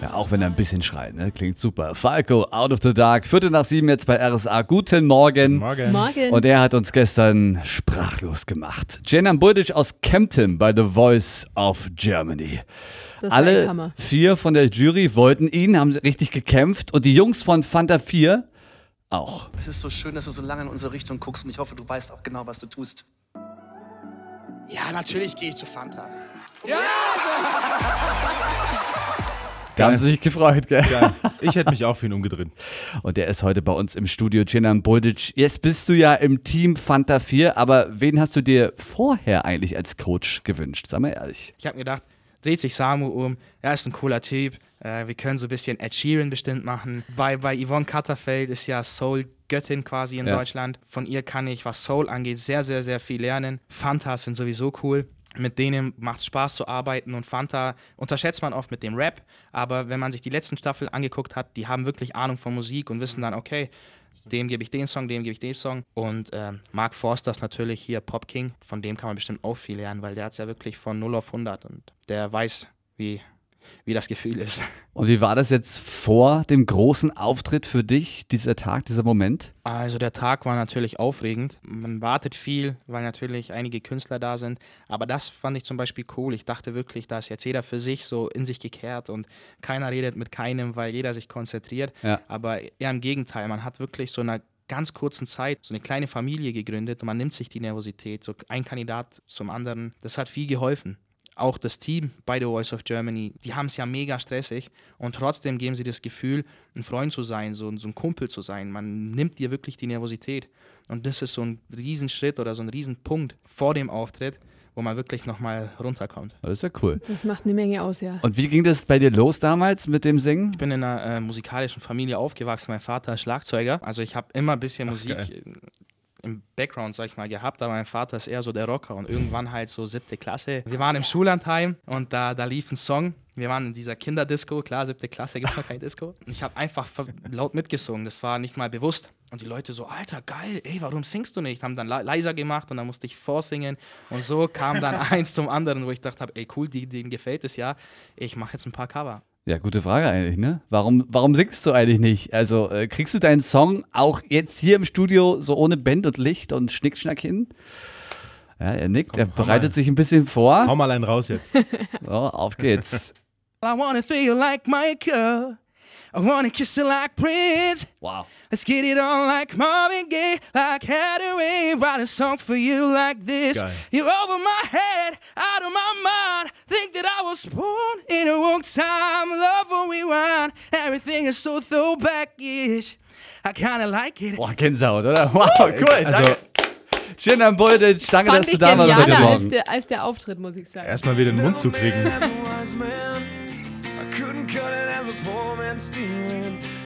Ja, auch wenn er ein bisschen schreit, ne? Klingt super. Falco, Out of the Dark, Viertel nach sieben jetzt bei RSA. Guten Morgen. Morgen. Morgen. Und er hat uns gestern sprachlos gemacht. Jenan Buldic aus Kempten bei The Voice of Germany. das Alle Hammer. vier von der Jury wollten ihn, haben richtig gekämpft. Und die Jungs von Fanta 4 auch. Es ist so schön, dass du so lange in unsere Richtung guckst und ich hoffe, du weißt auch genau, was du tust. Ja, natürlich gehe ich zu Fanta. Da haben sie sich gefreut, gell? Geil. Ich hätte mich auch für ihn umgedreht. Und der ist heute bei uns im Studio, Jenan Buldic. Jetzt bist du ja im Team Fanta 4, aber wen hast du dir vorher eigentlich als Coach gewünscht? Sag mal ehrlich. Ich habe mir gedacht, dreht sich Samu um, er ist ein cooler Typ. Äh, wir können so ein bisschen Ed Sheeran bestimmt machen. Bei, bei Yvonne Katterfeld ist ja Soul-Göttin quasi in Ja. Deutschland. Von ihr kann ich, was Soul angeht, sehr, sehr, sehr viel lernen. Fantas sind sowieso cool. Mit denen macht es Spaß zu arbeiten und Fanta unterschätzt man oft mit dem Rap, aber wenn man sich die letzten Staffel angeguckt hat, die haben wirklich Ahnung von Musik und wissen dann, okay, dem gebe ich den Song, dem gebe ich den Song. Und ähm, Mark Forster ist natürlich hier Pop King, von dem kann man bestimmt auch viel lernen, weil der hat es ja wirklich von 0 auf 100 und der weiß, wie, wie das Gefühl ist. Und wie war das jetzt vor dem großen Auftritt für dich, dieser Tag, dieser Moment? Also der Tag war natürlich aufregend. Man wartet viel, weil natürlich einige Künstler da sind. Aber das fand ich zum Beispiel cool. Ich dachte wirklich, da ist jetzt jeder für sich so in sich gekehrt und keiner redet mit keinem, weil jeder sich konzentriert. Ja. Aber eher im Gegenteil, man hat wirklich so in einer ganz kurzen Zeit so eine kleine Familie gegründet und man nimmt sich die Nervosität, so ein Kandidat zum anderen. Das hat viel geholfen. Auch das Team bei The Voice of Germany, die haben es ja mega stressig und trotzdem geben sie das Gefühl, ein Freund zu sein, so, so ein Kumpel zu sein. Man nimmt dir wirklich die Nervosität. Und das ist so ein Riesenschritt oder so ein Riesenpunkt vor dem Auftritt, wo man wirklich nochmal runterkommt. Das ist ja cool. Das macht eine Menge aus, ja. Und wie ging das bei dir los damals mit dem Singen? Ich bin in einer äh, musikalischen Familie aufgewachsen. Mein Vater ist Schlagzeuger. Also ich habe immer ein bisschen Musik geil. Im Background, sag ich mal, gehabt, aber mein Vater ist eher so der Rocker und irgendwann halt so siebte Klasse. Wir waren im Schullandheim und da, da lief ein Song. Wir waren in dieser Kinderdisco, klar, siebte Klasse gibt es noch keine Disco. Ich habe einfach laut mitgesungen, das war nicht mal bewusst. Und die Leute so, Alter, geil, ey, warum singst du nicht? Haben dann le- leiser gemacht und dann musste ich vorsingen. Und so kam dann eins zum anderen, wo ich dachte, ey, cool, denen gefällt es ja. Ich mache jetzt ein paar Cover. Ja, gute Frage eigentlich, ne? Warum, warum singst du eigentlich nicht? Also, äh, kriegst du deinen Song auch jetzt hier im Studio so ohne Band und Licht und Schnickschnack hin? Ja, er nickt, er hau bereitet mal. sich ein bisschen vor. Hau mal einen raus jetzt. So, auf geht's. I wanna feel like Michael. I wanna kiss you like Prince. Wow. Let's get it on like Marvin Gaye, like Hathaway. Write a song for you like this. Geil. You're over my head, out of my mind. Think that I was born in a wrong time. Love when we run. Everything is so throwback-ish. I kinda like it. Boah, Gänsehaut, oder? Wow, cool. Also danke. Jinan Buldic, danke, Fand dass du ich da warst heute genialer als Morgen. der, als der Auftritt, muss ich sagen. erstmal wieder den Mund zu kriegen. Couldn't cut it as a poor man stealing.